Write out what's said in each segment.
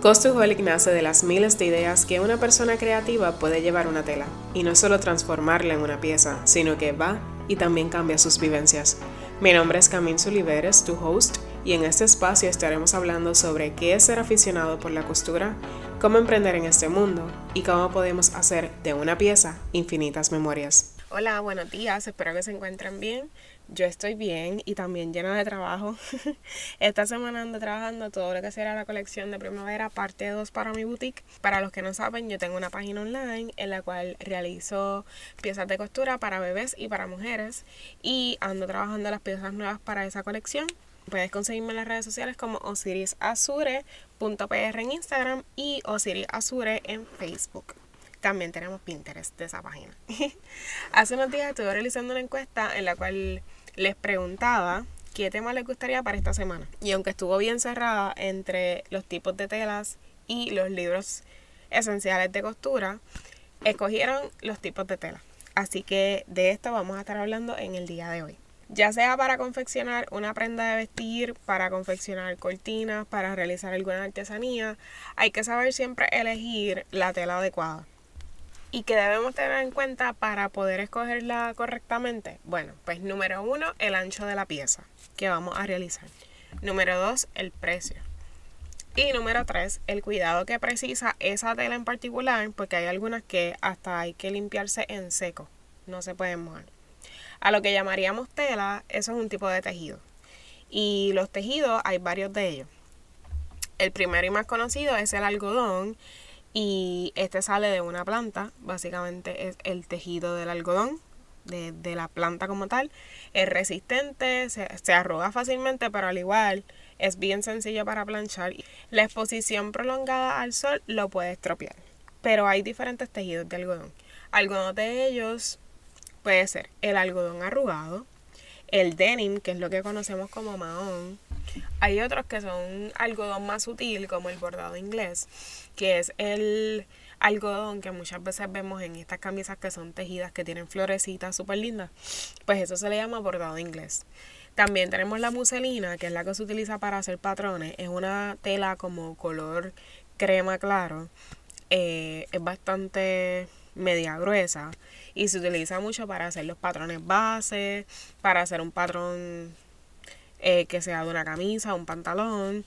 Costuholic nace de las miles de ideas que una persona creativa puede llevar una tela, y no solo transformarla en una pieza, sino que va y también cambia sus vivencias. Mi nombre es Camille Suliveres, tu host, y en este espacio estaremos hablando sobre qué es ser aficionado por la costura, cómo emprender en este mundo y cómo podemos hacer de una pieza infinitas memorias. Hola, buenos días, espero que se encuentren bien. Yo estoy bien y también llena de trabajo. Esta semana ando trabajando todo lo que será la colección de primavera parte 2 para mi boutique. Para los que no saben, yo tengo una página online en la cual realizo piezas de costura para bebés y para mujeres y ando trabajando las piezas nuevas para esa colección. Puedes conseguirme en las redes sociales como osirisazure.pr en Instagram y osirisazure en Facebook. También tenemos Pinterest de esa página. Hace unos días estuve realizando una encuesta en la cual les preguntaba qué tema les gustaría para esta semana. Y aunque estuvo bien cerrada entre los tipos de telas y los libros esenciales de costura, escogieron los tipos de tela. Así que de esto vamos a estar hablando en el día de hoy. Ya sea para confeccionar una prenda de vestir, para confeccionar cortinas, para realizar alguna artesanía, hay que saber siempre elegir la tela adecuada y que debemos tener en cuenta para poder escogerla correctamente? Bueno, pues número uno, el ancho de la pieza que vamos a realizar. Número dos, el precio. Y número tres, el cuidado que precisa esa tela en particular, porque hay algunas que hasta hay que limpiarse en seco, no se pueden mojar. A lo que llamaríamos tela, eso es un tipo de tejido. Y los tejidos hay varios de ellos. El primero y más conocido es el algodón, y este sale de una planta, básicamente es el tejido del algodón, de, la planta como tal. Es resistente, se, se arruga fácilmente, pero al igual es bien sencillo para planchar. La exposición prolongada al sol lo puede estropear. Pero hay diferentes tejidos de algodón. Algunos de ellos puede ser el algodón arrugado, el denim, que es lo que conocemos como mahón, hay otros que son algodón más sutil, como el bordado inglés, que es el algodón que muchas veces vemos en estas camisas que son tejidas, que tienen florecitas súper lindas. Pues eso se le llama bordado inglés. También tenemos la muselina, que es la que se utiliza para hacer patrones. Es una tela como color crema claro. Eh, es bastante media gruesa y se utiliza mucho para hacer los patrones base, para hacer un patrón eh, que sea de una camisa, un pantalón.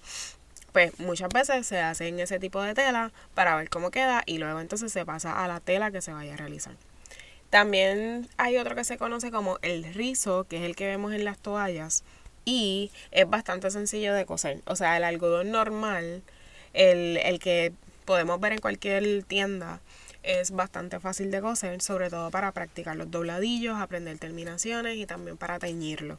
Pues muchas veces se hace en ese tipo de tela para ver cómo queda y luego entonces se pasa a la tela que se vaya a realizar. También hay otro que se conoce como el rizo, que es el que vemos en las toallas y es bastante sencillo de coser. O sea, el algodón normal, el, el que podemos ver en cualquier tienda, es bastante fácil de coser, sobre todo para practicar los dobladillos, aprender terminaciones y también para teñirlo.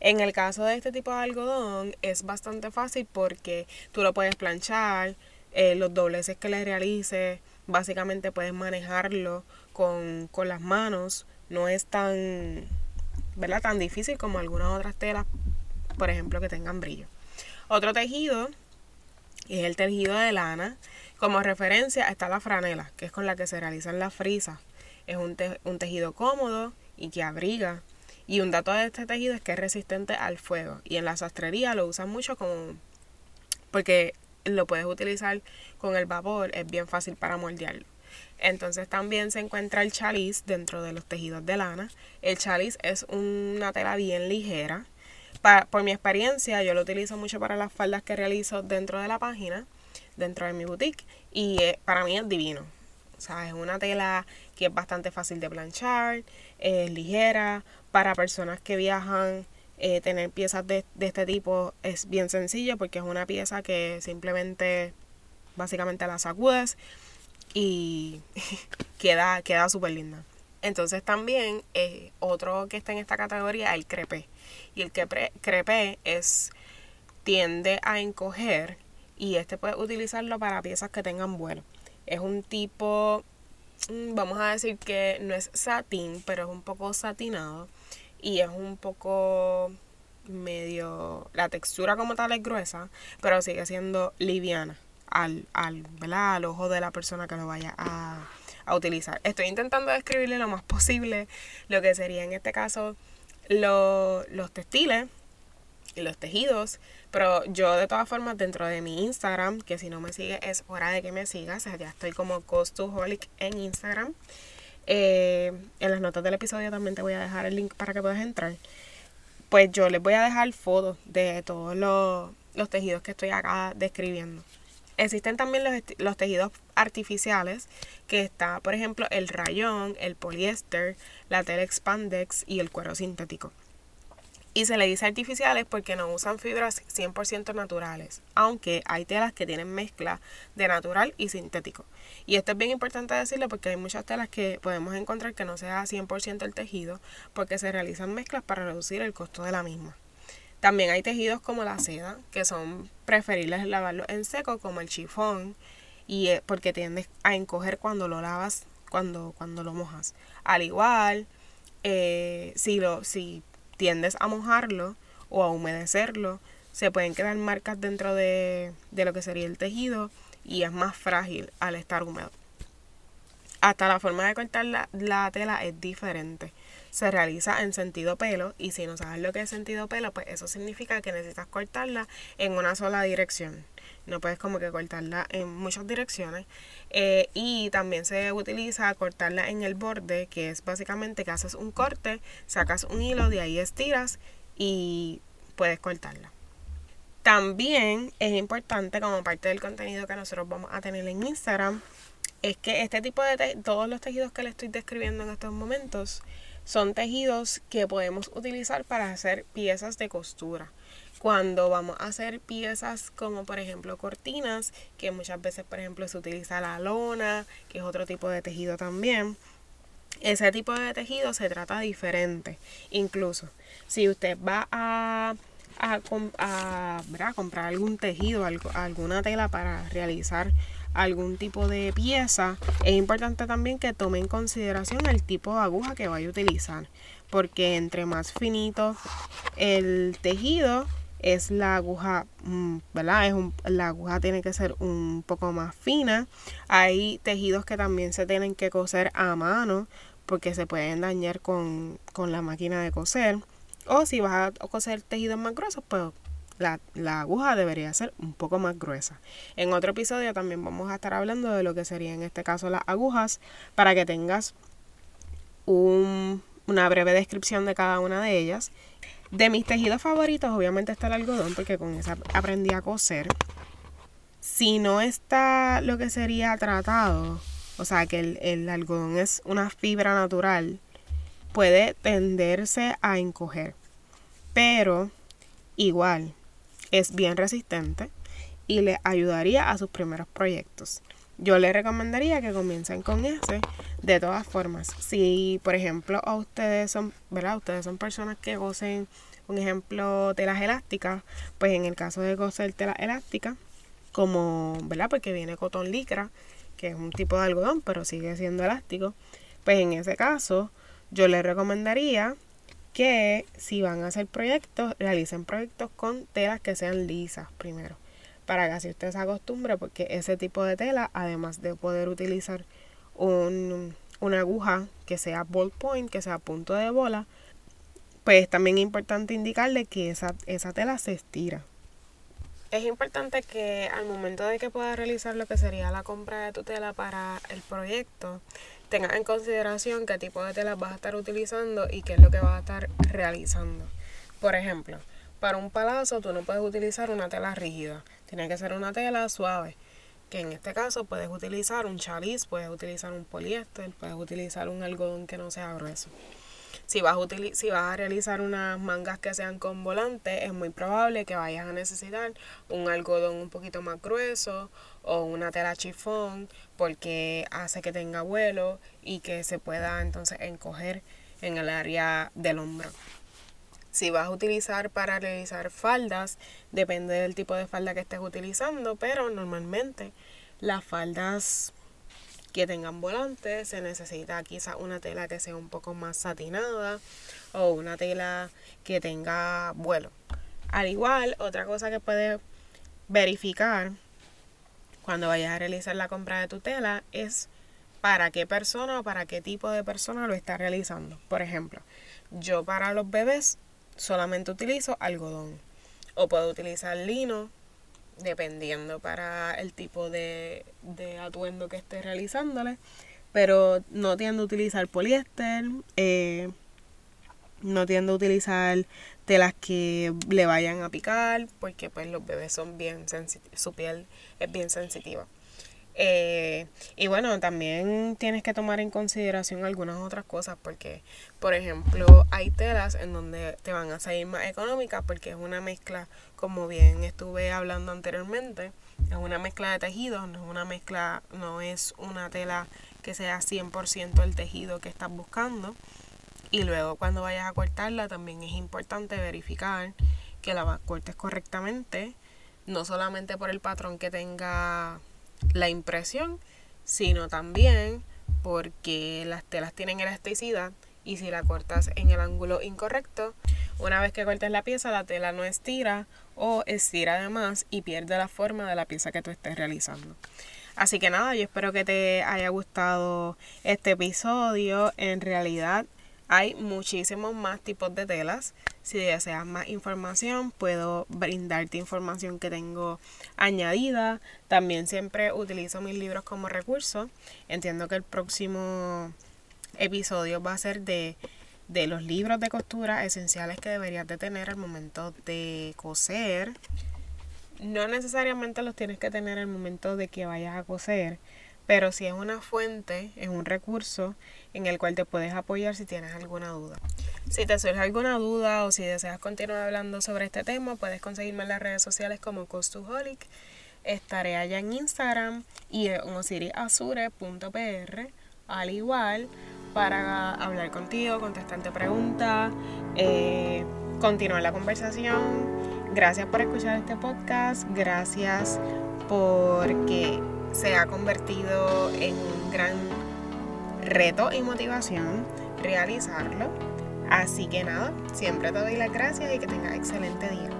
En el caso de este tipo de algodón es bastante fácil porque tú lo puedes planchar, eh, los dobleces que le realices, básicamente puedes manejarlo con, con las manos, no es tan, ¿verdad? tan difícil como algunas otras telas, por ejemplo, que tengan brillo. Otro tejido es el tejido de lana. Como referencia está la franela, que es con la que se realizan las frisas. Es un, un tejido cómodo y que abriga y un dato de este tejido es que es resistente al fuego. Y en la sastrería lo usan mucho como porque lo puedes utilizar con el vapor, es bien fácil para moldearlo. Entonces también se encuentra el chaliz dentro de los tejidos de lana. El chaliz es una tela bien ligera. por mi experiencia, yo lo utilizo mucho para las faldas que realizo dentro de la página, dentro de mi boutique, y eh, para mí es divino. O sea, es una tela que es bastante fácil de planchar, es ligera, para personas que viajan, eh, tener piezas de, este tipo es bien sencillo porque es una pieza que simplemente, básicamente la sacudes y queda, queda súper linda. Entonces también eh, otro que está en esta categoría el crepé. Y el crepé es tiende a encoger y este puede utilizarlo para piezas que tengan vuelo. Es un tipo vamos a decir que no es satín, pero es un poco satinado y es un poco medio, la textura como tal es gruesa, pero sigue siendo liviana al, al, al ojo de la persona que lo vaya a, a utilizar. Estoy intentando describirle lo más posible lo que sería en este caso los textiles los tejidos. Pero yo de todas formas dentro de mi Instagram, que si no me sigue es hora de que me sigas, ya estoy como Costuholic en Instagram. Eh, en las notas del episodio también te voy a dejar el link para que puedas entrar. Pues yo les voy a dejar fotos de todos los, los tejidos que estoy acá describiendo. Existen también los, los, tejidos artificiales, que está, por ejemplo, el rayón, el poliéster, la tela expandex y el cuero sintético. Y se le dice artificiales porque no usan fibras 100% naturales, aunque hay telas que tienen mezcla de natural y sintético. Y esto es bien importante decirlo porque hay muchas telas que podemos encontrar que no sea 100% el tejido porque se realizan mezclas para reducir el costo de la misma. También hay tejidos como la seda, que son preferibles lavarlos en seco, como el chifón, y porque tiendes a encoger cuando lo lavas, cuando, cuando lo mojas. Al igual, eh, si, lo, si tiendes a mojarlo o a humedecerlo, se pueden quedar marcas dentro de, de lo que sería el tejido y es más frágil al estar húmedo. Hasta la forma de cortar la, la, tela es diferente. Se realiza en sentido pelo y si no sabes lo que es sentido pelo, pues eso significa que necesitas cortarla en una sola dirección. No puedes como que cortarla en muchas direcciones. Eh, y también se utiliza cortarla en el borde, que es básicamente que haces un corte, sacas un hilo, de ahí estiras y puedes cortarla. También es importante como parte del contenido que nosotros vamos a tener en Instagram, es que este tipo de todos los tejidos que le estoy describiendo en estos momentos son tejidos que podemos utilizar para hacer piezas de costura cuando vamos a hacer piezas como por ejemplo cortinas, que muchas veces por ejemplo se utiliza la lona, que es otro tipo de tejido también. Ese tipo de tejido se trata diferente. Incluso si usted va a, a, a, comprar algún tejido, alguna tela para realizar algún tipo de pieza, es importante también que tome en consideración el tipo de aguja que vaya a utilizar. Porque entre más finito el tejido, es la aguja, mm, ¿verdad? Es un, la aguja tiene que ser un poco más fina. Hay tejidos que también se tienen que coser a mano porque se pueden dañar con, la máquina de coser. O si vas a coser tejidos más gruesos, pues la, la, aguja debería ser un poco más gruesa. En otro episodio también vamos a estar hablando de lo que sería en este caso las agujas para que tengas un, una breve descripción de cada una de ellas de mis tejidos favoritos, obviamente está el algodón, porque con esa aprendí a coser. Si no está lo que sería tratado, o sea que el, el algodón es una fibra natural, puede tenderse a encoger. Pero igual es bien resistente y le ayudaría a sus primeros proyectos. Yo le recomendaría que comiencen con ese. De todas formas, si por ejemplo a ustedes son, ¿verdad? Ustedes son personas que gocen, un ejemplo, telas elásticas, pues en el caso de coser telas elásticas, como, ¿verdad? Porque viene cotón licra, que es un tipo de algodón, pero sigue siendo elástico. Pues en ese caso, yo les recomendaría que si van a hacer proyectos, realicen proyectos con telas que sean lisas primero para que así usted se acostumbre, porque ese tipo de tela, además de poder utilizar un, una aguja que sea point, que sea punto de bola, pues también es importante indicarle que esa, esa tela se estira. Es importante que al momento de que puedas realizar lo que sería la compra de tu tela para el proyecto, tengas en consideración qué tipo de tela vas a estar utilizando y qué es lo que vas a estar realizando. Por ejemplo, para un palazo tú no puedes utilizar una tela rígida tiene que ser una tela suave. Que en este caso puedes utilizar un chaliz, puedes utilizar un poliéster, puedes utilizar un algodón que no sea grueso. Si vas, a si vas a realizar unas mangas que sean con volante, es muy probable que vayas a necesitar un algodón un poquito más grueso o una tela chifón porque hace que tenga vuelo y que se pueda entonces encoger en el área del hombro. Si vas a utilizar para realizar faldas, depende del tipo de falda que estés utilizando, pero normalmente las faldas que tengan volante se necesita quizás una tela que sea un poco más satinada o una tela que tenga vuelo. Al igual, otra cosa que puedes verificar cuando vayas a realizar la compra de tu tela es para qué persona o para qué tipo de persona lo está realizando. Por ejemplo, yo para los bebés solamente utilizo algodón. o puedo utilizar lino, dependiendo para el tipo de, de atuendo que esté realizándole. Pero no tiendo a utilizar poliéster, eh, no tiendo a utilizar telas que le vayan a picar, porque pues los bebés son bien su piel es bien sensitiva. Eh, y bueno, también tienes que tomar en consideración algunas otras cosas porque, por ejemplo, hay telas en donde te van a salir más económicas porque es una mezcla, como bien estuve hablando anteriormente, es una mezcla de tejidos, no es una mezcla, no es una tela que sea 100% el tejido que estás buscando. Y luego cuando vayas a cortarla también es importante verificar que la cortes correctamente, no solamente por el patrón que tenga la impresión, sino también porque las telas tienen elasticidad y si la cortas en el ángulo incorrecto, una vez que cortes la pieza, la tela no estira o estira además y pierde la forma de la pieza que tú estés realizando. Así que nada, yo espero que te haya gustado este episodio. En realidad hay muchísimos más tipos de telas. Si deseas más información, puedo brindarte información que tengo añadida. También siempre utilizo mis libros como recurso. Entiendo que el próximo episodio va a ser de, de los libros de costura esenciales que deberías de tener al momento de coser. No necesariamente los tienes que tener al momento de que vayas a coser, pero si es una fuente, es un recurso en el cual te puedes apoyar si tienes alguna duda. Si te surge alguna duda o si deseas continuar hablando sobre este tema, puedes conseguirme en las redes sociales como Costuholic. Estaré allá en Instagram y en osiriazure.pr al igual para hablar contigo, contestarte preguntas, eh, continuar la conversación. Gracias por escuchar este podcast, gracias porque se ha convertido en un gran reto y motivación realizarlo. Así que nada, siempre te doy las gracias y que tengas excelente día.